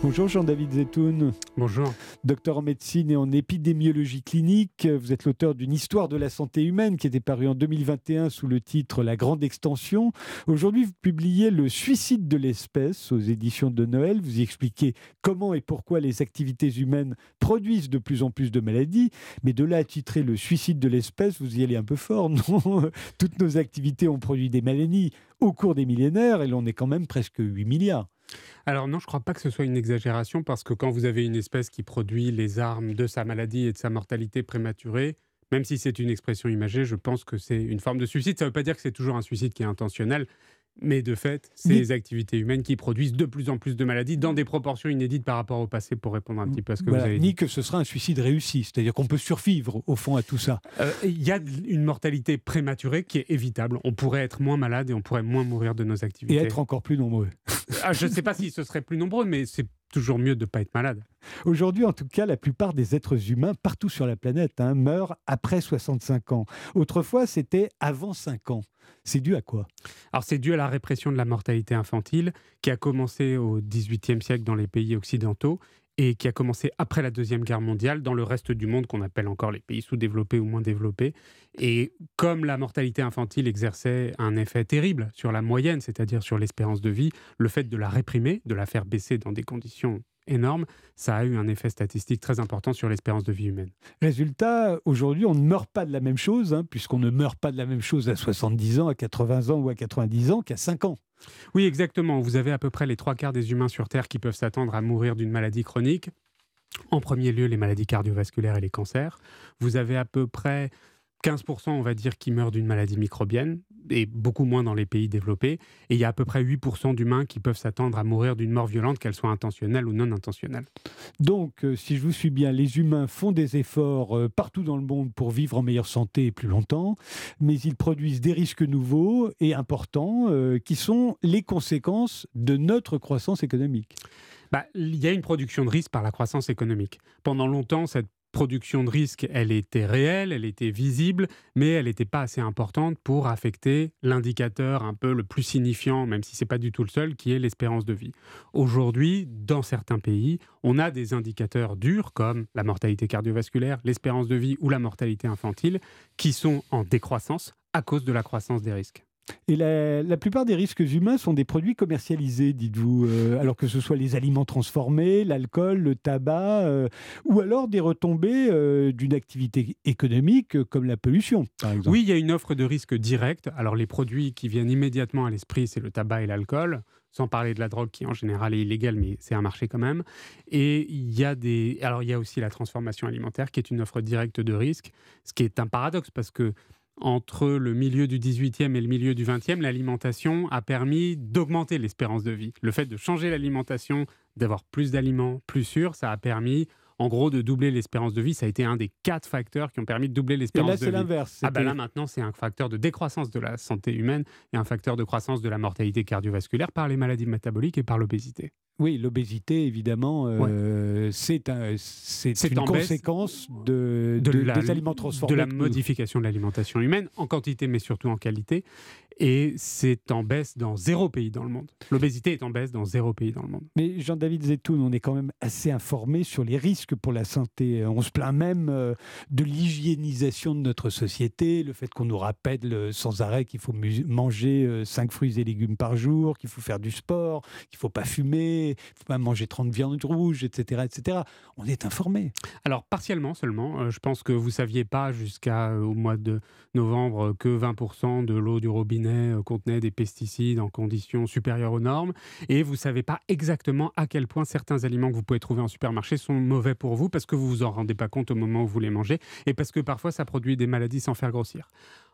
Bonjour Jean-David Zetoun. Bonjour. Docteur en médecine et en épidémiologie clinique, vous êtes l'auteur d'une histoire de la santé humaine qui était parue en 2021 sous le titre La Grande Extension. Aujourd'hui, vous publiez Le suicide de l'espèce aux éditions de Noël. Vous y expliquez comment et pourquoi les activités humaines produisent de plus en plus de maladies. Mais de là à titrer Le suicide de l'espèce, vous y allez un peu fort, non? Toutes nos activités ont produit des maladies au cours des millénaires et l'on est quand même presque 8 milliards. Alors non, je ne crois pas que ce soit une exagération parce que quand vous avez une espèce qui produit les armes de sa maladie et de sa mortalité prématurée, même si c'est une expression imagée, je pense que c'est une forme de suicide. Ça ne veut pas dire que c'est toujours un suicide qui est intentionnel, mais de fait, c'est les activités humaines qui produisent de plus en plus de maladies dans des proportions inédites par rapport au passé, pour répondre un petit peu à ce que vous avez dit. Ni que ce sera un suicide réussi, c'est-à-dire qu'on peut survivre au fond à tout ça. Euh, il y a une mortalité prématurée qui est évitable. On pourrait être moins malade et on pourrait moins mourir de nos activités. Et être encore plus nombreux. Ah, je ne sais pas si ce serait plus nombreux, mais c'est toujours mieux de ne pas être malade. Aujourd'hui, en tout cas, la plupart des êtres humains partout sur la planète hein, meurent après 65 ans. Autrefois, c'était avant 5 ans. C'est dû à quoi? Alors, c'est dû à la répression de la mortalité infantile qui a commencé au XVIIIe siècle dans les pays occidentaux et qui a commencé après la Deuxième Guerre mondiale dans le reste du monde qu'on appelle encore les pays sous-développés ou moins développés. Et comme la mortalité infantile exerçait un effet terrible sur la moyenne, c'est-à-dire sur l'espérance de vie, le fait de la réprimer, de la faire baisser dans des conditions énorme, ça a eu un effet statistique très important sur l'espérance de vie humaine. Résultat, aujourd'hui, on ne meurt pas de la même chose, hein, puisqu'on ne meurt pas de la même chose à 70 ans, à 80 ans ou à 90 ans qu'à 5 ans. Oui, exactement. Vous avez à peu près les trois quarts des humains sur Terre qui peuvent s'attendre à mourir d'une maladie chronique. En premier lieu, les maladies cardiovasculaires et les cancers. Vous avez à peu près 15%, on va dire, qui meurent d'une maladie microbienne, et beaucoup moins dans les pays développés. Et il y a à peu près 8% d'humains qui peuvent s'attendre à mourir d'une mort violente, qu'elle soit intentionnelle ou non intentionnelle. Donc, euh, si je vous suis bien, les humains font des efforts euh, partout dans le monde pour vivre en meilleure santé et plus longtemps, mais ils produisent des risques nouveaux et importants euh, qui sont les conséquences de notre croissance économique. Bah, il y a une production de risques par la croissance économique. Pendant longtemps, cette production de risque, elle était réelle, elle était visible, mais elle n'était pas assez importante pour affecter l'indicateur un peu le plus signifiant, même si ce n'est pas du tout le seul, qui est l'espérance de vie. Aujourd'hui, dans certains pays, on a des indicateurs durs comme la mortalité cardiovasculaire, l'espérance de vie ou la mortalité infantile, qui sont en décroissance à cause de la croissance des risques. Et la, plupart des risques humains sont des produits commercialisés, dites-vous, euh, alors que ce soit les aliments transformés, l'alcool, le tabac, euh, ou alors des retombées euh, d'une activité économique comme la pollution, par exemple. Oui, il y a une offre de risque direct. Alors les produits qui viennent immédiatement à l'esprit, c'est le tabac et l'alcool sans parler de la drogue qui en général est illégale, mais c'est un marché quand même. Et il y a des, alors il y a aussi la transformation alimentaire qui est une offre directe de risque, ce qui est un paradoxe parce que entre le milieu du 18e et le milieu du 20e, l'alimentation a permis d'augmenter l'espérance de vie. Le fait de changer l'alimentation, d'avoir plus d'aliments plus sûrs, ça a permis en gros de doubler l'espérance de vie. Ça a été un des quatre facteurs qui ont permis de doubler l'espérance de vie. Et là, c'est l'inverse. Ah ben là, maintenant, c'est un facteur de décroissance de la santé humaine et un facteur de croissance de la mortalité cardiovasculaire par les maladies métaboliques et par l'obésité. Oui, l'obésité, évidemment, euh, c'est un, une conséquence de, de, des aliments transformés. De la modification de l'alimentation humaine, en quantité, mais surtout en qualité. Et c'est en baisse dans zéro pays dans le monde. L'obésité est en baisse dans zéro pays dans le monde. Mais Jean-David Zetoun, on est quand même assez informé sur les risques pour la santé. On se plaint même euh, de l'hygiénisation de notre société, le fait qu'on nous rappelle euh, sans arrêt qu'il faut manger 5 fruits et légumes par jour, qu'il faut faire du sport, qu'il ne faut pas fumer il ne faut pas manger 30 viandes rouges, etc., etc. On est informé. Alors, partiellement seulement. Euh, je pense que vous ne saviez pas jusqu'au euh, mois de novembre que 20% de l'eau du robinet euh, contenait des pesticides en conditions supérieures aux normes. Et vous ne savez pas exactement à quel point certains aliments que vous pouvez trouver en supermarché sont mauvais pour vous parce que vous ne vous en rendez pas compte au moment où vous les mangez et parce que parfois ça produit des maladies sans faire grossir.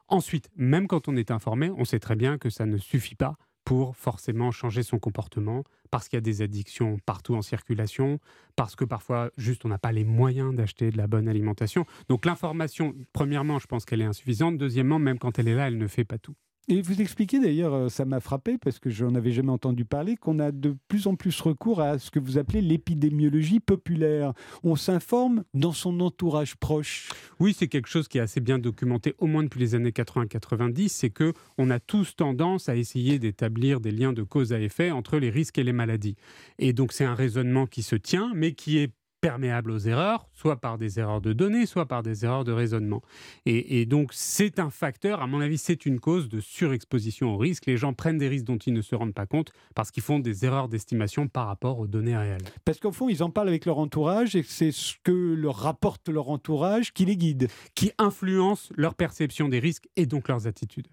Ensuite, même quand on est informé, on sait très bien que ça ne suffit pas pour forcément changer son comportement, parce qu'il y a des addictions partout en circulation, parce que parfois juste on n'a pas les moyens d'acheter de la bonne alimentation. Donc l'information, premièrement, je pense qu'elle est insuffisante. Deuxièmement, même quand elle est là, elle ne fait pas tout. Et vous expliquez d'ailleurs, euh, ça m'a frappé parce que je n'en avais jamais entendu parler, qu'on a de plus en plus recours à ce que vous appelez l'épidémiologie populaire. On s'informe dans son entourage proche. Oui, c'est quelque chose qui est assez bien documenté, au moins depuis les années 80-90, c'est que on a tous tendance à essayer d'établir des liens de cause à effet entre les risques et les maladies. Et donc c'est un raisonnement qui se tient, mais qui est perméable aux erreurs, soit par des erreurs de données, soit par des erreurs de raisonnement. Et, donc c'est un facteur, à mon avis, c'est une cause de surexposition au risque. Les gens prennent des risques dont ils ne se rendent pas compte parce qu'ils font des erreurs d'estimation par rapport aux données réelles. Parce qu'au fond, ils en parlent avec leur entourage et c'est ce que leur rapporte leur entourage qui les guide. Qui influence leur perception des risques et donc leurs attitudes.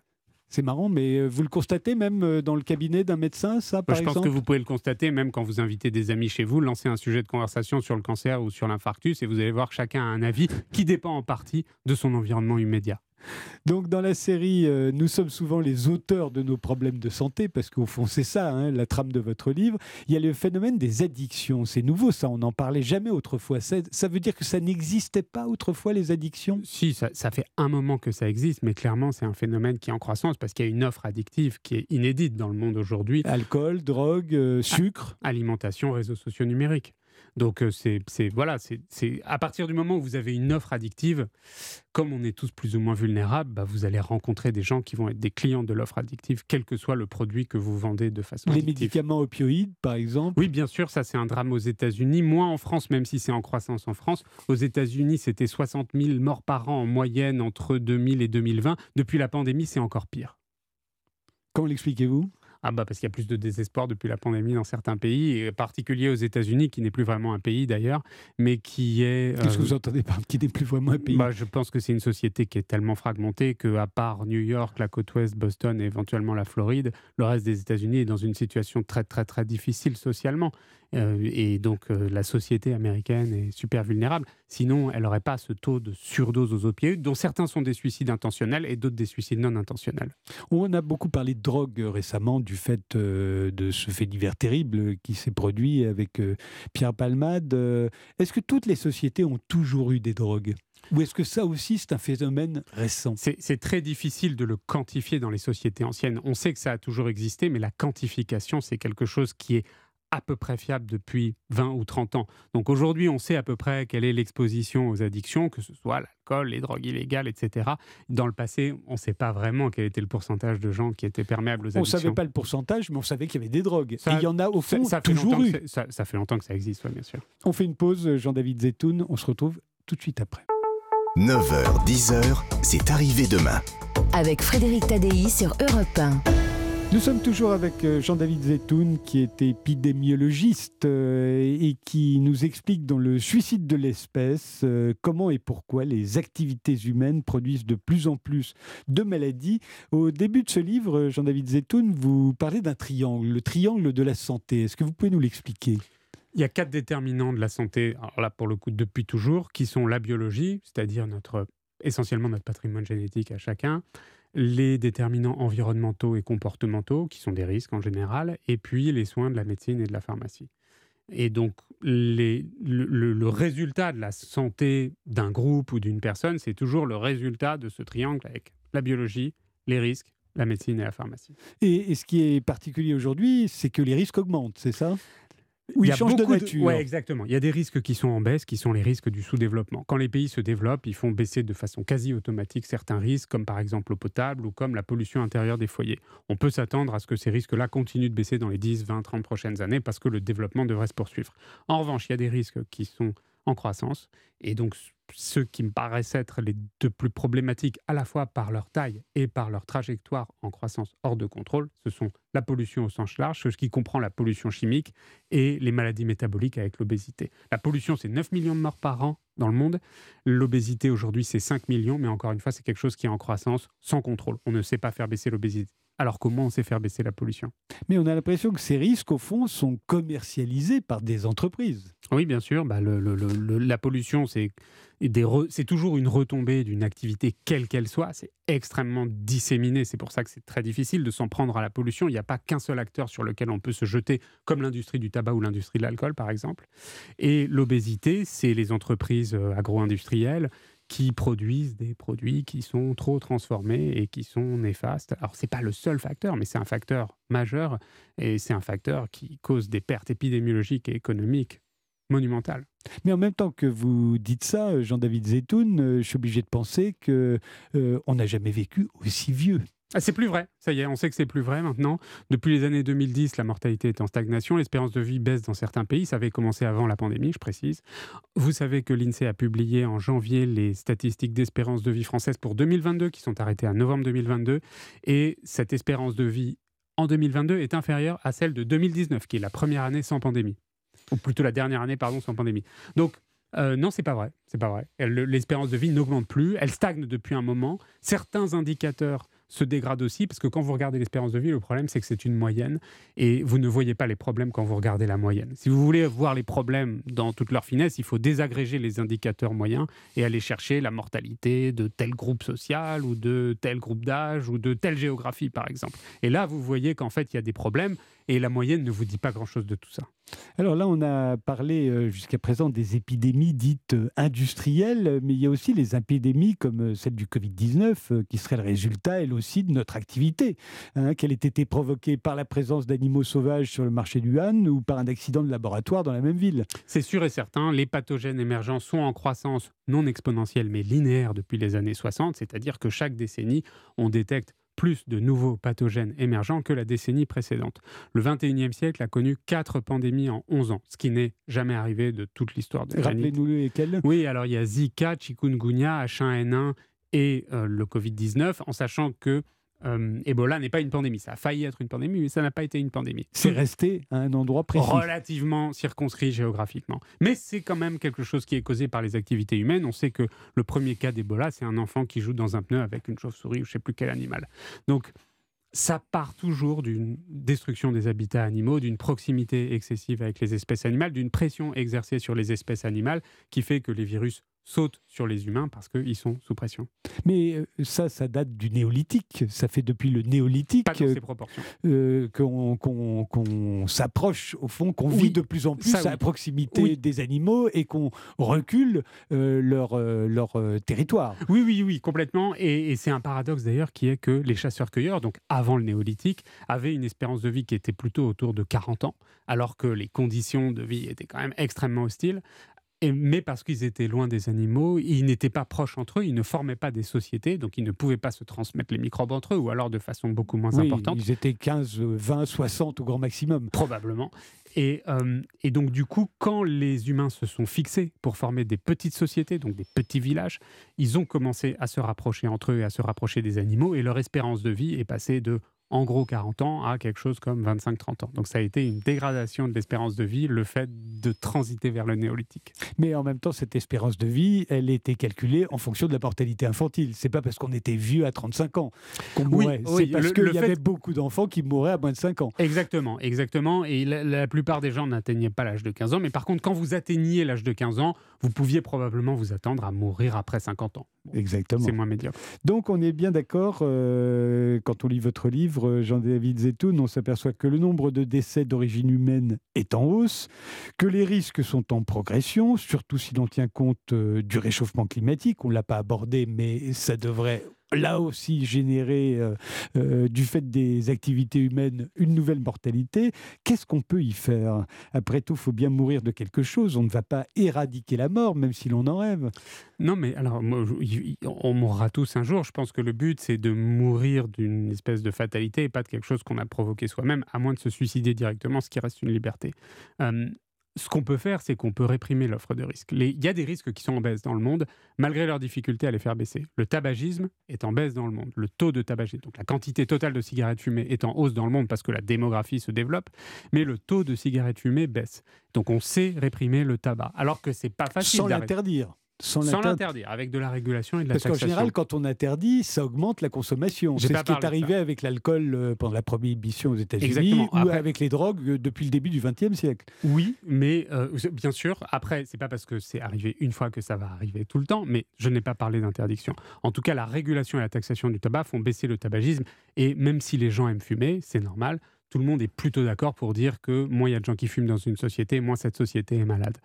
C'est marrant, mais euh, vous le constatez même euh, dans le cabinet d'un médecin, ça, par Je pense que vous pouvez le constater même quand vous invitez des amis chez vous, lancez un sujet de conversation sur le cancer ou sur l'infarctus et vous allez voir que chacun a un avis qui dépend en partie de son environnement immédiat. Donc dans la série, euh, nous sommes souvent les auteurs de nos problèmes de santé, parce qu'au fond c'est ça, hein, la trame de votre livre. Il y a le phénomène des addictions. C'est nouveau ça, on n'en parlait jamais autrefois. Ça, veut dire que ça n'existait pas autrefois les addictions? Si, ça, fait un moment que ça existe, mais clairement c'est un phénomène qui est en croissance, parce qu'il y a une offre addictive qui est inédite dans le monde aujourd'hui. Alcool, drogue, euh, sucre? Alimentation, réseaux sociaux numériques. Donc euh, c'est voilà, c'est à partir du moment où vous avez une offre addictive, comme on est tous plus ou moins vulnérables, bah, vous allez rencontrer des gens qui vont être des clients de l'offre addictive, quel que soit le produit que vous vendez de façon. Les médicaments opioïdes, par exemple. Oui, bien sûr, ça c'est un drame aux États-Unis, moins en France, même si c'est en croissance en France. Aux États-Unis, c'était 60 000 morts par an en moyenne entre 2000 et 2020. Depuis la pandémie, c'est encore pire. Comment l'expliquez-vous? Ah bah parce qu'il y a plus de désespoir depuis la pandémie dans certains pays, et en particulier aux États-Unis, qui n'est plus vraiment un pays d'ailleurs, mais qui est. Qu'est-ce que euh, vous entendez par qui n'est plus vraiment un pays? Bah, Je pense que c'est une société qui est tellement fragmentée qu'à part New York, la côte ouest, Boston et éventuellement la Floride, le reste des États-Unis est dans une situation très très très difficile socialement. Euh, et donc euh, la société américaine est super vulnérable. Sinon, elle n'aurait pas ce taux de surdose aux opioïdes, dont certains sont des suicides intentionnels et d'autres des suicides non intentionnels. On a beaucoup parlé de drogue récemment, du fait euh, de ce fait divers terrible qui s'est produit avec Pierre Palmade. Est-ce que toutes les sociétés ont toujours eu des drogues? Ou est-ce que ça aussi, c'est un phénomène récent? C'est très difficile de le quantifier dans les sociétés anciennes. On sait que ça a toujours existé, mais la quantification, c'est quelque chose qui est à peu près fiable depuis 20 ou 30 ans. Donc aujourd'hui, on sait à peu près quelle est l'exposition aux addictions, que ce soit l'alcool, les drogues illégales, etc. Dans le passé, on ne sait pas vraiment quel était le pourcentage de gens qui étaient perméables aux addictions. On ne savait pas le pourcentage, mais on savait qu'il y avait des drogues. Et il y en a au fond ça, toujours eu. Ça, ça, fait longtemps que ça existe, bien sûr. On fait une pause, Jean-David Zetoun. On se retrouve tout de suite après. 9h, 10h, c'est arrivé demain. Avec Frédéric Tadei sur Europe 1. Nous sommes toujours avec euh, Jean-David Zetoun, qui est épidémiologiste euh, et qui nous explique dans le suicide de l'espèce euh, comment et pourquoi les activités humaines produisent de plus en plus de maladies. Au début de ce livre, Jean-David Zetoun, vous parlez d'un triangle, le triangle de la santé. Est-ce que vous pouvez nous l'expliquer? Il y a quatre déterminants de la santé, alors là pour le coup depuis toujours, qui sont la biologie, c'est-à-dire essentiellement notre patrimoine génétique à chacun, les déterminants environnementaux et comportementaux, qui sont des risques en général, et puis les soins de la médecine et de la pharmacie. Et donc, le, le, résultat de la santé d'un groupe ou d'une personne, c'est toujours le résultat de ce triangle avec la biologie, les risques, la médecine et la pharmacie. Et ce qui est particulier aujourd'hui, c'est que les risques augmentent, c'est ça? Oui, il, change de nature. Oui, exactement. Il y a des risques qui sont en baisse, qui sont les risques du sous-développement. Quand les pays se développent, ils font baisser de façon quasi automatique certains risques, comme par exemple l'eau potable ou comme la pollution intérieure des foyers. On peut s'attendre à ce que ces risques-là continuent de baisser dans les 10, 20, 30 prochaines années parce que le développement devrait se poursuivre. En revanche, il y a des risques qui sont en croissance et donc ceux qui me paraissent être les deux plus problématiques, à la fois par leur taille et par leur trajectoire en croissance hors de contrôle, ce sont la pollution au sens large, ce qui comprend la pollution chimique et les maladies métaboliques avec l'obésité. La pollution, c'est 9 millions de morts par an dans le monde. L'obésité, aujourd'hui, c'est 5 millions, mais encore une fois, c'est quelque chose qui est en croissance sans contrôle. On ne sait pas faire baisser l'obésité. Alors comment on sait faire baisser la pollution Mais on a l'impression que ces risques, au fond, sont commercialisés par des entreprises. Oui, bien sûr. Bah, la pollution, c'est toujours une retombée d'une activité quelle qu'elle soit. C'est extrêmement disséminé. C'est pour ça que c'est très difficile de s'en prendre à la pollution. Il n'y a pas qu'un seul acteur sur lequel on peut se jeter, comme l'industrie du tabac ou l'industrie de l'alcool, par exemple. Et l'obésité, c'est les entreprises euh, agro-industrielles qui produisent des produits qui sont trop transformés et qui sont néfastes. Alors, ce n'est pas le seul facteur, mais c'est un facteur majeur et c'est un facteur qui cause des pertes épidémiologiques et économiques monumentales. Mais en même temps que vous dites ça, Jean-David Zetoun, euh, je suis obligé de penser que euh, n'a jamais vécu aussi vieux. Ah, c'est plus vrai, ça y est, on sait que c'est plus vrai maintenant. Depuis les années 2010, la mortalité est en stagnation, l'espérance de vie baisse dans certains pays, ça avait commencé avant la pandémie, je précise. Vous savez que l'INSEE a publié en janvier les statistiques d'espérance de vie française pour 2022, qui sont arrêtées à novembre 2022, et cette espérance de vie en 2022 est inférieure à celle de 2019, qui est la première année sans pandémie. Ou plutôt la dernière année, pardon, sans pandémie. Donc, euh, non, c'est pas vrai. C'est pas vrai. L'espérance de vie n'augmente plus. Elle stagne depuis un moment. Certains indicateurs se dégrade aussi, parce que quand vous regardez l'espérance de vie, le problème c'est que c'est une moyenne, et vous ne voyez pas les problèmes quand vous regardez la moyenne. Si vous voulez voir les problèmes dans toute leur finesse, il faut désagréger les indicateurs moyens et aller chercher la mortalité de tel groupe social, ou de tel groupe d'âge, ou de telle géographie, par exemple. Et là, vous voyez qu'en fait, il y a des problèmes, et la moyenne ne vous dit pas grand-chose de tout ça. Alors là, on a parlé euh, jusqu'à présent des épidémies dites euh, industrielles, mais il y a aussi les épidémies comme euh, celle du Covid-19, qui serait le résultat, elle aussi, de notre activité, hein, qu'elle ait été provoquée par la présence d'animaux sauvages sur le marché du Han ou par un accident de laboratoire dans la même ville. C'est sûr et certain, les pathogènes émergents sont en croissance non exponentielle mais linéaire depuis les années 60, c'est-à-dire que chaque décennie, on détecte plus de nouveaux pathogènes émergents que la décennie précédente. Le 21e siècle a connu quatre pandémies en 11 ans, ce qui n'est jamais arrivé de toute l'histoire de Rappelez-nous lesquelles Oui, alors il y a Zika, Chikungunya, H1N1 et euh, le Covid-19, en sachant que euh, Ebola n'est pas une pandémie. Ça a failli être une pandémie, mais ça n'a pas été une pandémie. C'est resté à un endroit précis. Relativement circonscrit géographiquement. Mais c'est quand même quelque chose qui est causé par les activités humaines. On sait que le premier cas d'Ebola, c'est un enfant qui joue dans un pneu avec une chauve-souris ou je ne sais plus quel animal. Donc, ça part toujours d'une destruction des habitats animaux, d'une proximité excessive avec les espèces animales, d'une pression exercée sur les espèces animales qui fait que les virus sautent sur les humains parce qu'ils sont sous pression. Mais euh, ça, ça date du néolithique. Ça fait depuis le néolithique euh, qu'on s'approche, au fond, qu'on vit de plus en plus à proximité des animaux et qu'on recule euh, leur, leur territoire. Oui, oui, oui, complètement. Et, et c'est un paradoxe d'ailleurs qui est que les chasseurs-cueilleurs, donc avant le néolithique, avaient une espérance de vie qui était plutôt autour de 40 ans, alors que les conditions de vie étaient quand même extrêmement hostiles mais parce qu'ils étaient loin des animaux, ils n'étaient pas proches entre eux, ils ne formaient pas des sociétés, donc ils ne pouvaient pas se transmettre les microbes entre eux, ou alors de façon beaucoup moins importante. Ils étaient 15, 20, 60 au grand maximum. Probablement. Et, euh, et, donc, du coup, quand les humains se sont fixés pour former des petites sociétés, donc des petits villages, ils ont commencé à se rapprocher entre eux et à se rapprocher des animaux, et leur espérance de vie est passée de en gros 40 ans à quelque chose comme 25-30 ans. Donc ça a été une dégradation de l'espérance de vie, le fait de transiter vers le néolithique. Mais en même temps, cette espérance de vie, elle était calculée en fonction de la mortalité infantile. C'est pas parce qu'on était vieux à 35 ans qu'on mourait. c'est parce qu'il y avait beaucoup d'enfants qui mouraient à moins de 5 ans. Exactement, exactement. Et la, plupart des gens n'atteignaient pas l'âge de 15 ans. Mais par contre, quand vous atteigniez l'âge de 15 ans, vous pouviez probablement vous attendre à mourir après 50 ans. Exactement. C'est moins médiocre. Donc on est bien d'accord, euh, quand on lit votre livre, Jean-David Zetoun, on s'aperçoit que le nombre de décès d'origine humaine est en hausse, que les risques sont en progression, surtout si l'on tient compte euh, du réchauffement climatique. On ne l'a pas abordé, mais ça devrait là aussi générer, euh, euh, du fait des activités humaines, une nouvelle mortalité. Qu'est-ce qu'on peut y faire? Après tout, il faut bien mourir de quelque chose. On ne va pas éradiquer la mort, même si l'on en rêve. Non, mais alors, on mourra tous un jour. Je pense que le but, c'est de mourir d'une espèce de fatalité et pas de quelque chose qu'on a provoqué soi-même, à moins de se suicider directement, ce qui reste une liberté. Euh, ce qu'on peut faire, c'est qu'on peut réprimer l'offre de risques. Il y a des risques qui sont en baisse dans le monde, malgré leur difficulté à les faire baisser. Le tabagisme est en baisse dans le monde. Le taux de tabagisme, donc la quantité totale de cigarettes fumées, est en hausse dans le monde parce que la démographie se développe, mais le taux de cigarettes fumées baisse. Donc on sait réprimer le tabac, alors que c'est pas facile. Sans l'interdire. Sans, l'interdire, avec de la régulation et de la Parce taxation. Parce qu'en général, quand on interdit, ça augmente la consommation. C'est ce qui est arrivé avec l'alcool euh, pendant la prohibition aux États-Unis ou avec les drogues euh, depuis le début du XXe siècle. Oui, mais euh, bien sûr, après, c'est pas parce que c'est arrivé une fois que ça va arriver tout le temps, mais je n'ai pas parlé d'interdiction. En tout cas, la régulation et la taxation du tabac font baisser le tabagisme, et même si les gens aiment fumer, c'est normal, tout le monde est plutôt d'accord pour dire que moins il y a de gens qui fument dans une société, moins cette société est malade.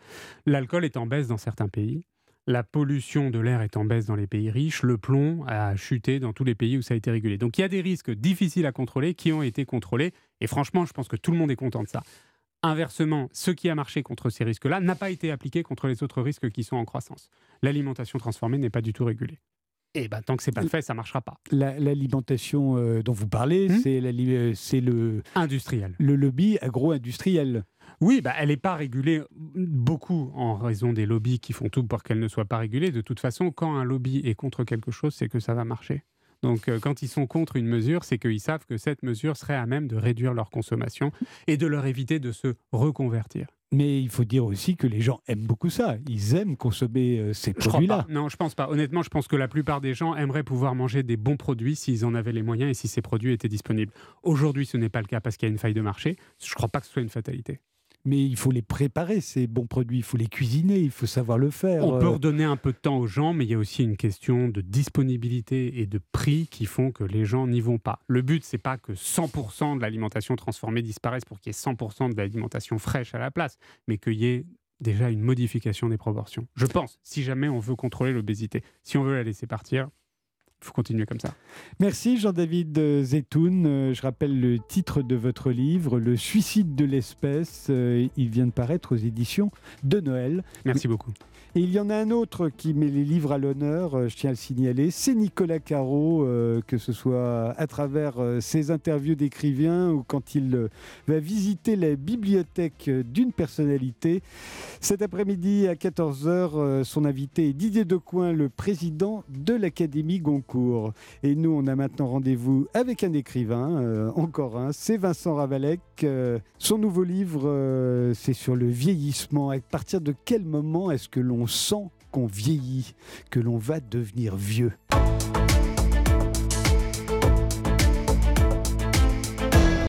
L'alcool est en baisse dans certains pays. La pollution de l'air est en baisse dans les pays riches, le plomb a chuté dans tous les pays où ça a été régulé. Donc il y a des risques difficiles à contrôler qui ont été contrôlés, et franchement, je pense que tout le monde est content de ça. Inversement, ce qui a marché contre ces risques-là n'a pas été appliqué contre les autres risques qui sont en croissance. L'alimentation transformée n'est pas du tout régulée. Et ben, tant que c'est pas fait, ça marchera pas. L'alimentation euh, dont vous parlez, hmm euh, c'est le industriel, le lobby agro-industriel. Oui, bah, elle n'est pas régulée beaucoup en raison des lobbies qui font tout pour qu'elle ne soit pas régulée. De toute façon, quand un lobby est contre quelque chose, c'est que ça va marcher. Donc euh, quand ils sont contre une mesure, c'est qu'ils savent que cette mesure serait à même de réduire leur consommation et de leur éviter de se reconvertir. Mais il faut dire aussi que les gens aiment beaucoup ça. Ils aiment consommer euh, ces produits-là. Non, je pense pas. Honnêtement, je pense que la plupart des gens aimeraient pouvoir manger des bons produits s'ils en avaient les moyens et si ces produits étaient disponibles. Aujourd'hui, ce n'est pas le cas parce qu'il y a une faille de marché. Je ne crois pas que ce soit une fatalité mais il faut les préparer, ces bons produits, il faut les cuisiner, il faut savoir le faire. On peut euh. redonner un peu de temps aux gens, mais il y a aussi une question de disponibilité et de prix qui font que les gens n'y vont pas. Le but, c'est pas que 100% de l'alimentation transformée disparaisse pour qu'il y ait 100% de l'alimentation fraîche à la place, mais qu'il y ait déjà une modification des proportions. Je pense, si jamais on veut contrôler l'obésité, si on veut la laisser partir, faut continuer comme ça. Merci Jean-David Zetoun. Euh, je rappelle le titre de votre livre, Le suicide de l'espèce. Euh, il vient de paraître aux éditions de Noël. Merci beaucoup. Et il y en a un autre qui met les livres à l'honneur, euh, je tiens à le signaler, c'est Nicolas Caro, que ce soit à travers ses interviews d'écrivain ou quand il va visiter la bibliothèque d'une personnalité. Cet après-midi à 14h, son invité est Didier Decoing, le président de l'Académie Goncourt. Et nous, on a maintenant rendez-vous avec un écrivain, euh, encore un, c'est Vincent Ravalec. Euh, son nouveau livre, euh, c'est sur le vieillissement. À partir de quel moment est-ce que l'on sent qu'on vieillit, que l'on va devenir vieux?